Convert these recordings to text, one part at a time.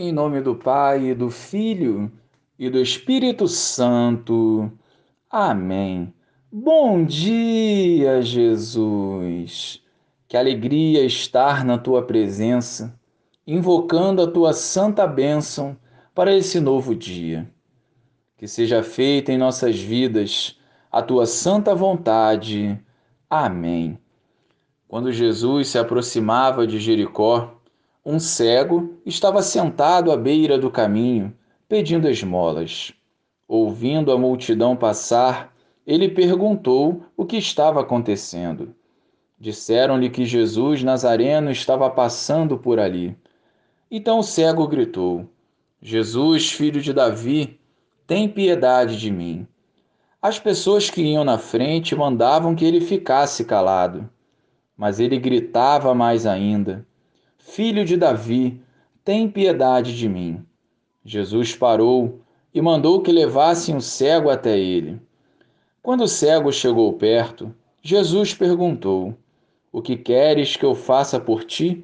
Em nome do Pai, do Filho e do Espírito Santo. Amém. Bom dia, Jesus. Que alegria estar na tua presença, invocando a tua santa bênção para esse novo dia. Que seja feita em nossas vidas a tua santa vontade. Amém. Quando Jesus se aproximava de Jericó, um cego estava sentado à beira do caminho, pedindo esmolas. Ouvindo a multidão passar, ele perguntou o que estava acontecendo. Disseram-lhe que Jesus Nazareno estava passando por ali. Então o cego gritou: Jesus, filho de Davi, tem piedade de mim. As pessoas que iam na frente mandavam que ele ficasse calado, mas ele gritava mais ainda: Filho de Davi, tem piedade de mim. Jesus parou e mandou que levassem o cego até ele. Quando o cego chegou perto, Jesus perguntou: O que queres que eu faça por ti?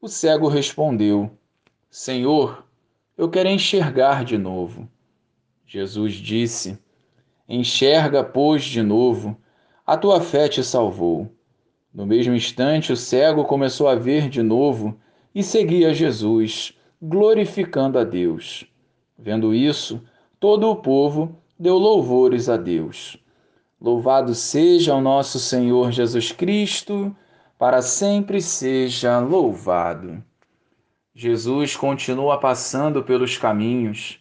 O cego respondeu: Senhor, eu quero enxergar de novo. Jesus disse: Enxerga, pois, de novo, a tua fé te salvou. No mesmo instante, o cego começou a ver de novo e seguia Jesus, glorificando a Deus. Vendo isso, todo o povo deu louvores a Deus. Louvado seja o nosso Senhor Jesus Cristo, para sempre seja louvado. Jesus continua passando pelos caminhos,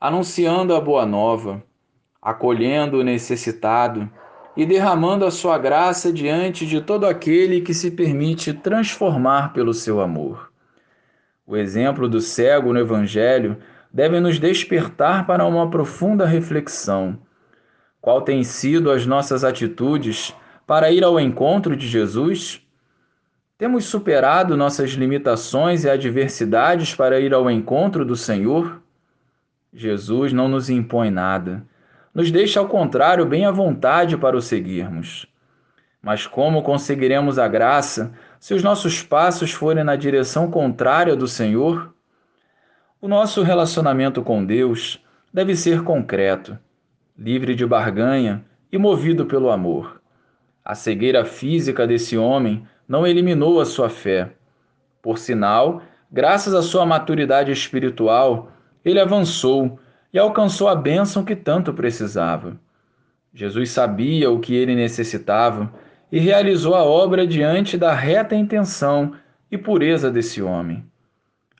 anunciando a boa nova, acolhendo o necessitado e derramando a sua graça diante de todo aquele que se permite transformar pelo seu amor. O exemplo do cego no Evangelho deve nos despertar para uma profunda reflexão. Qual tem sido as nossas atitudes para ir ao encontro de Jesus? Temos superado nossas limitações e adversidades para ir ao encontro do Senhor? Jesus não nos impõe nada nos deixa, ao contrário, bem à vontade para o seguirmos. Mas como conseguiremos a graça se os nossos passos forem na direção contrária do Senhor? O nosso relacionamento com Deus deve ser concreto, livre de barganha e movido pelo amor. A cegueira física desse homem não eliminou a sua fé. Por sinal, graças à sua maturidade espiritual, ele avançou e alcançou a bênção que tanto precisava. Jesus sabia o que ele necessitava e realizou a obra diante da reta intenção e pureza desse homem.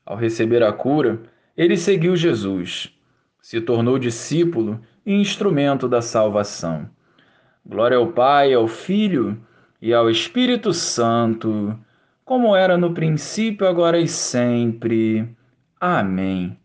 Ao receber a cura, ele seguiu Jesus, se tornou discípulo e instrumento da salvação. Glória ao Pai, ao Filho e ao Espírito Santo, como era no princípio, agora e sempre. Amém.